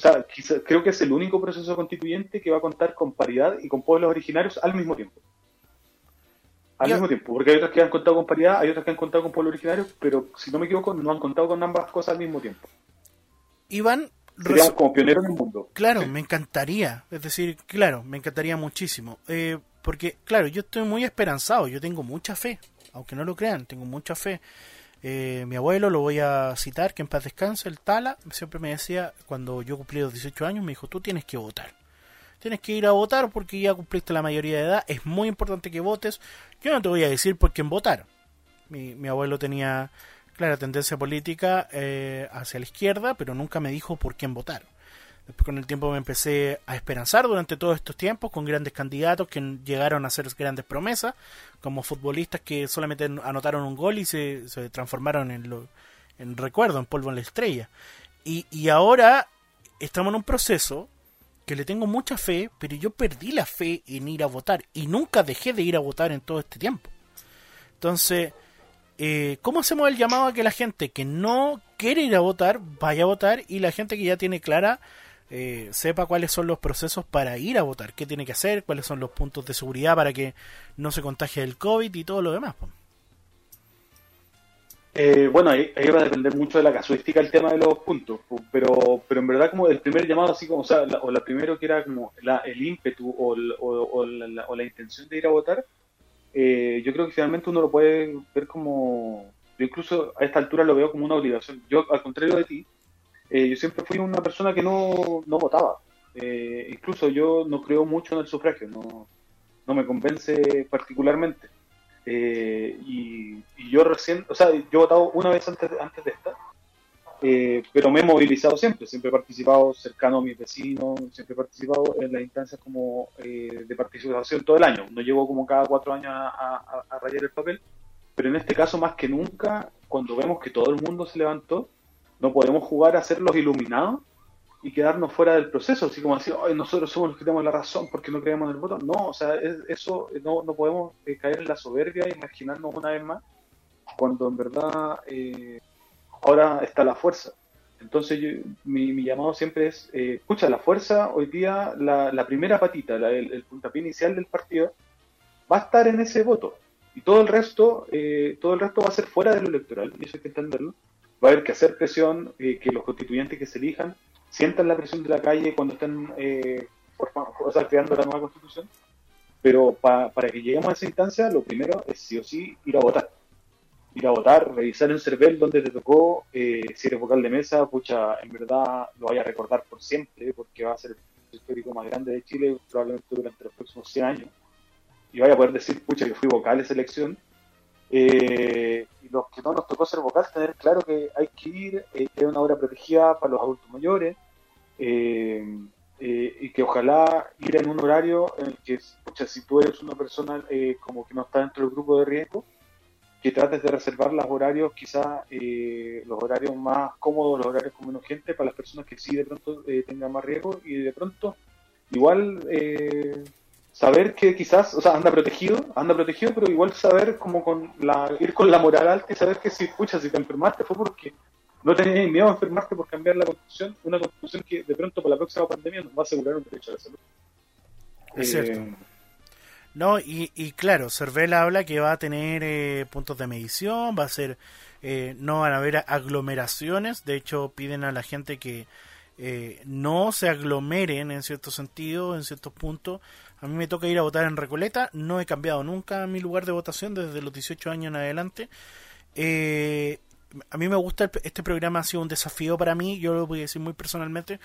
o sea, creo que es el único proceso constituyente que va a contar con paridad y con pueblos originarios al mismo tiempo. Al mismo tiempo, porque hay otras que han contado con paridad, hay otras que han contado con pueblos originarios, pero si no me equivoco, no han contado con ambas cosas al mismo tiempo. Iván, Seríamos como pioneros en el mundo. Claro, me encantaría, es decir, claro, me encantaría muchísimo. Eh, porque, claro, yo estoy muy esperanzado, yo tengo mucha fe, aunque no lo crean, tengo mucha fe. Eh, mi abuelo, lo voy a citar, que en paz descanse, el Tala, siempre me decía, cuando yo cumplí los 18 años, me dijo, tú tienes que votar. Tienes que ir a votar porque ya cumpliste la mayoría de edad, es muy importante que votes. Yo no te voy a decir por quién votar. Mi, mi abuelo tenía clara tendencia política eh, hacia la izquierda, pero nunca me dijo por quién votar. Después con el tiempo me empecé a esperanzar durante todos estos tiempos con grandes candidatos que llegaron a hacer grandes promesas, como futbolistas que solamente anotaron un gol y se, transformaron en, lo, en recuerdo, en polvo en la estrella. Y, y ahora estamos en un proceso que le tengo mucha fe, pero yo perdí la fe en ir a votar y nunca dejé de ir a votar en todo este tiempo. Entonces, eh, ¿cómo hacemos el llamado a que la gente que no quiere ir a votar vaya a votar y la gente que ya tiene clara eh, sepa cuáles son los procesos para ir a votar, qué tiene que hacer, cuáles son los puntos de seguridad para que no se contagie el COVID y todo lo demás. Eh, bueno, ahí, va a depender mucho de la casuística el tema de los puntos, pero pero en verdad como el primer llamado, así como, o sea, la, o la primero que era como el ímpetu o, la, intención de ir a votar, eh, yo creo que finalmente uno lo puede ver como, yo incluso a esta altura lo veo como una obligación. Yo, al contrario de ti, eh, yo siempre fui una persona que no, no votaba. Eh, incluso yo no creo mucho en el sufragio, no, no me convence particularmente. Eh, y, yo recién, o sea, yo he votado una vez antes antes de esta, pero me he movilizado siempre, siempre he participado cercano a mis vecinos, siempre he participado en las instancias como de participación todo el año. No llevo como cada cuatro años a, a rayar el papel, pero en este caso más que nunca, cuando vemos que todo el mundo se levantó, no podemos jugar a ser los iluminados y quedarnos fuera del proceso, así como decir, nosotros somos los que tenemos la razón porque no creemos en el voto. No, o sea, eso no, no podemos eh, caer en la soberbia e imaginarnos una vez más cuando en verdad eh, ahora está la fuerza. Entonces mi, llamado siempre es, eh, escucha, la fuerza hoy día, la, la primera patita, el, el, puntapié inicial del partido, va a estar en ese voto. Y todo el resto, todo el resto va a ser fuera de lo electoral, y eso hay que entenderlo va a haber que hacer presión, eh, que los constituyentes que se elijan sientan la presión de la calle cuando estén eh, o sea, creando la nueva constitución, pero para que lleguemos a esa instancia, lo primero es sí o sí ir a votar. Ir a votar, revisar el CERVEL donde te tocó, eh, si eres vocal de mesa, pucha, en verdad lo vaya a recordar por siempre, porque va a ser el histórico más grande de Chile, probablemente durante los próximos 100 años. Y vaya a poder decir, pucha, que fui vocal de esa elección, eh, y los que no nos tocó ser vocal, tener claro que hay que ir, eh, es una obra protegida para los adultos mayores, eh, y que ojalá ir en un horario en el que, pucha, si tú eres una persona como que no está dentro del grupo de riesgo, que trates de reservar los horarios, quizás los horarios más cómodos, los horarios con menos gente, para las personas que sí de pronto tengan más riesgo y de pronto igual saber que quizás, o sea, anda protegido, anda protegido, pero igual saber como con la, ir con la moral alta y saber que si, escuchas si te enfermaste fue porque no tenías miedo a enfermarte por cambiar la constitución, una constitución que de pronto por la próxima pandemia nos va a asegurar un derecho a la salud. Es cierto. Eh, no, y, y claro, Cervela habla que va a tener eh, puntos de medición, va a ser, eh, no van a haber aglomeraciones, de hecho piden a la gente que eh, no se aglomeren en cierto sentido, en ciertos puntos. A mí me toca ir a votar en Recoleta, no he cambiado nunca mi lugar de votación desde los 18 años en adelante. Eh, a mí me gusta este programa, ha sido un desafío para mí, yo lo voy a decir muy personalmente,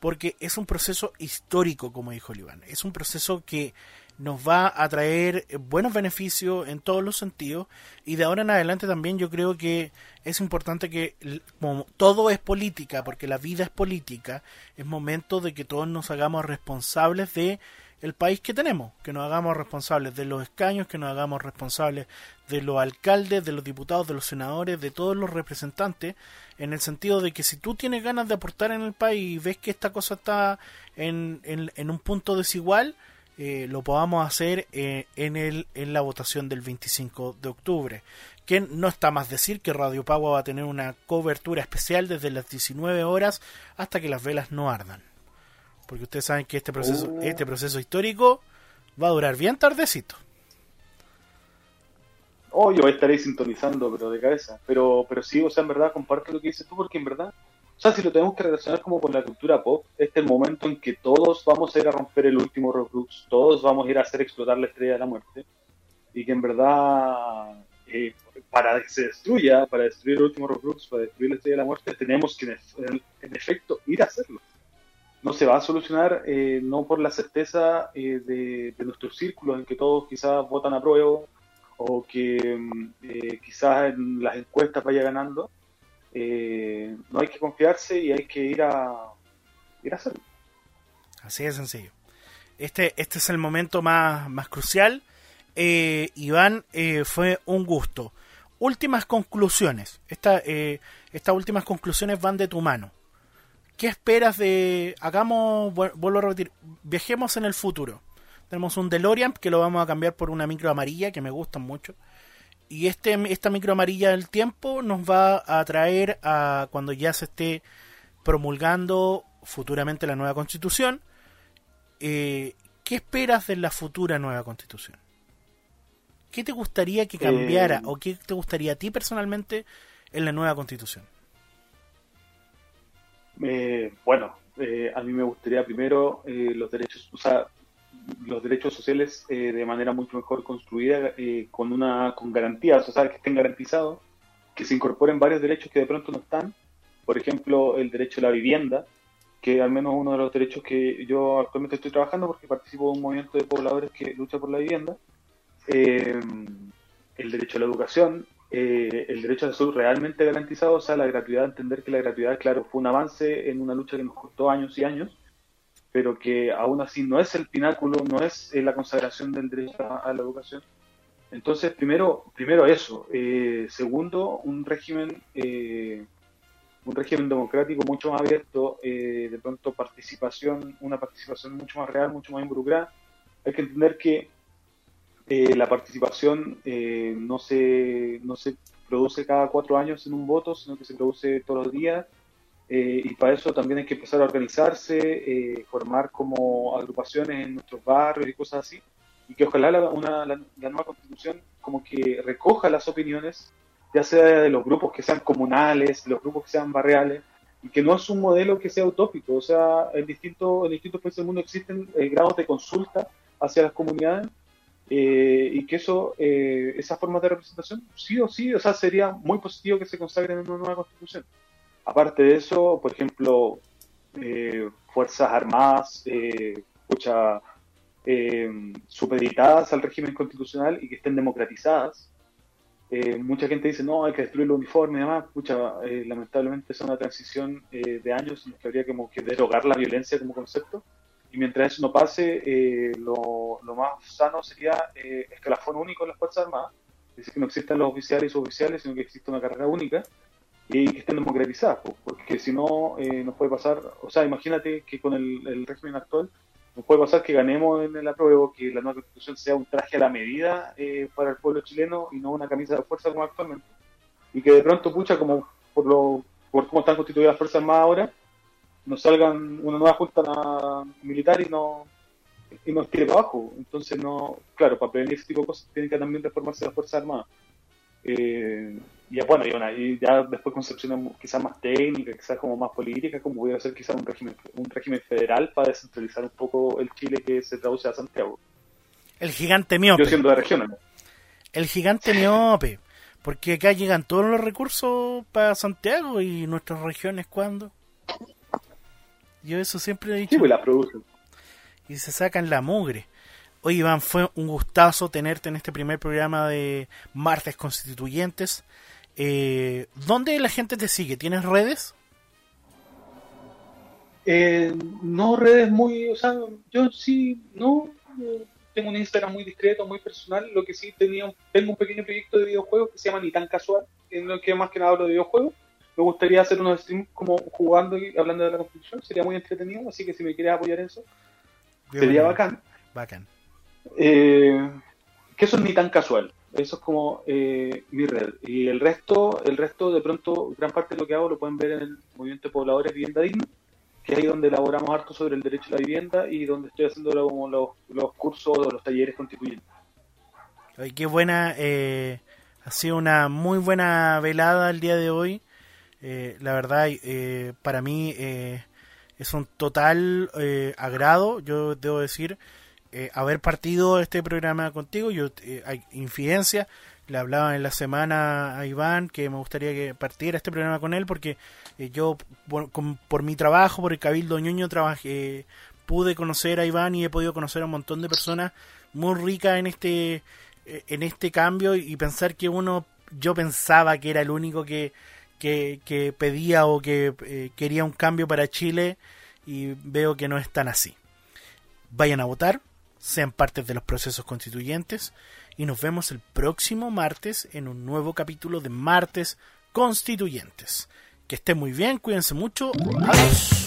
porque es un proceso histórico, como dijo Iván. Es un proceso que nos va a traer buenos beneficios en todos los sentidos y de ahora en adelante también yo creo que es importante que como todo es política porque la vida es política es momento de que todos nos hagamos responsables de el país que tenemos que nos hagamos responsables de los escaños que nos hagamos responsables de los alcaldes de los diputados de los senadores de todos los representantes en el sentido de que si tú tienes ganas de aportar en el país y ves que esta cosa está en, en, un punto desigual eh, lo podamos hacer eh, en, el, en la votación del 25 de octubre. Que no está más decir que Radio Pagua va a tener una cobertura especial desde las 19 horas hasta que las velas no ardan. Porque ustedes saben que este proceso, oh. este proceso histórico va a durar bien tardecito. Oh, yo estaré sintonizando, pero de cabeza. Pero, pero sí, o sea, en verdad, comparte lo que dices tú, porque en verdad o sea, si lo tenemos que relacionar como con la cultura pop, este es el momento en que todos vamos a ir a romper el último Roblox, todos vamos a ir a hacer explotar la estrella de la muerte, y que en verdad, eh, para que se destruya, para destruir el último Roblox, para destruir la estrella de la muerte, tenemos que, en, efecto, ir a hacerlo. No se va a solucionar eh, no por la certeza eh, de, de, nuestros círculos en que todos quizás votan a prueba o que mm, quizás en las encuestas vaya ganando, eh, no hay que confiarse y hay que ir a, ir a hacerlo. Así de sencillo. Este, este es el momento más, más crucial. Eh, Iván, eh, fue un gusto. Últimas conclusiones. Esta, estas últimas conclusiones van de tu mano. ¿Qué esperas de... Hagamos, vuelvo a repetir, viajemos en el futuro. Tenemos un DeLorean que lo vamos a cambiar por una micro amarilla que me gustan mucho. Y este, esta micro amarilla del tiempo nos va a traer a cuando ya se esté promulgando futuramente la nueva constitución. Eh, ¿Qué esperas de la futura nueva constitución? ¿Qué te gustaría que cambiara eh, o qué te gustaría a ti personalmente en la nueva constitución? Eh, bueno, a mí me gustaría primero los derechos, o sea, los derechos sociales eh, de manera mucho mejor construida, eh, con una con garantías, o sea, que estén garantizados, que se incorporen varios derechos que de pronto no están, por ejemplo, el derecho a la vivienda, que al menos uno de los derechos que yo actualmente estoy trabajando porque participo de un movimiento de pobladores que lucha por la vivienda, eh, el derecho a la educación, el derecho a la salud realmente garantizado, o sea, la gratuidad, entender que la gratuidad, claro, fue un avance en una lucha que nos costó años y años, pero que aún así no es el pináculo, no es eh, la consagración del derecho a, la educación. Entonces, primero, primero eso. Eh, segundo, un régimen, eh, un régimen democrático mucho más abierto, de pronto participación, una participación mucho más real, mucho más involucrada. Hay que entender que la participación no, se, no se produce cada cuatro años en un voto, sino que se produce todos los días. Eh, y para eso también hay que empezar a organizarse, eh, formar como agrupaciones en nuestros barrios y cosas así, y que ojalá la, una, la, nueva constitución como que recoja las opiniones, ya sea de los grupos que sean comunales, los grupos que sean barriales, y que no es un modelo que sea utópico, o sea, en distintos, en distintos países del mundo existen eh, grados de consulta hacia las comunidades, y que eso, esa forma de representación, sí o sí, o sea, sería muy positivo que se consagren en una nueva constitución. Aparte de eso, por ejemplo, eh, Fuerzas Armadas, eh, eh, supeditadas al régimen constitucional y que estén democratizadas. Eh, mucha gente dice, no, hay que destruir el uniforme y demás. Pucha, lamentablemente es una transición de años en que habría como que derogar la violencia como concepto. Y mientras eso no pase, lo, lo, más sano sería escalafón único en las Fuerzas Armadas. Es decir, que no existan los oficiales y suboficiales, sino que exista una carrera única y que estén democratizadas, porque si no eh, nos puede pasar, o sea, imagínate que con el, régimen actual nos puede pasar que ganemos en el apruebo, que la nueva constitución sea un traje a la medida eh, para el pueblo chileno y no una camisa de fuerza como actualmente, y que de pronto, pucha, como por lo por cómo están constituidas las Fuerzas Armadas ahora, nos salgan una nueva junta militar y no y nos tire para abajo. Entonces, no, claro, para prevenir este tipo de cosas tienen que también reformarse las Fuerzas Armadas. Eh, y bueno, y, ya después concepciones quizás más técnicas, quizás como más políticas, como pudiera ser quizás un régimen, un régimen federal para descentralizar un poco el Chile que se traduce a Santiago. El gigante miope. Yo siendo de región, El gigante miope. Porque acá llegan todos los recursos para Santiago y nuestras regiones cuando. Yo eso siempre he dicho. Sí, pues la producen. Y se sacan la mugre. Oye, Iván, fue un gustazo tenerte en este primer programa de Martes Constituyentes. Eh, ¿Dónde la gente te sigue? ¿Tienes redes? Eh, no redes muy, o sea, yo sí, no, tengo un Instagram muy discreto, muy personal, lo que sí tenía, tengo un pequeño proyecto de videojuegos que se llama Ni tan casual, en el que más que nada hablo de videojuegos. Me gustaría hacer unos streams como jugando y hablando de la construcción, sería muy entretenido, así que si me quieres apoyar en eso, sería bacán. Bacán. Eh, que eso es ni tan casual. Eso es como eh, mi red. Y el resto, el resto, de pronto, gran parte de lo que hago lo pueden ver en el Movimiento de Pobladores Vivienda Digna, que es ahí donde elaboramos harto sobre el derecho a la vivienda y donde estoy haciendo como los, los cursos o los talleres constituyentes. Ay, qué buena, eh, ha sido una muy buena velada el día de hoy. Eh, la verdad, eh, para mí eh, es un total eh, agrado, yo debo decir, eh, haber partido este programa contigo. Yo eh, hay infidencia. Le hablaba en la semana a Iván que me gustaría que partiera este programa con él porque yo por, por, mi trabajo, por el Cabildo Ñoño, trabajé, pude conocer a Iván y he podido conocer a un montón de personas muy ricas en este en este cambio y pensar que uno yo pensaba que era el único que, que, pedía o que eh, quería un cambio para Chile y veo que no es tan así. Vayan a votar, sean parte de los procesos constituyentes y nos vemos el próximo martes en un nuevo capítulo de Martes Constituyentes. Que estén muy bien, cuídense mucho. Adiós.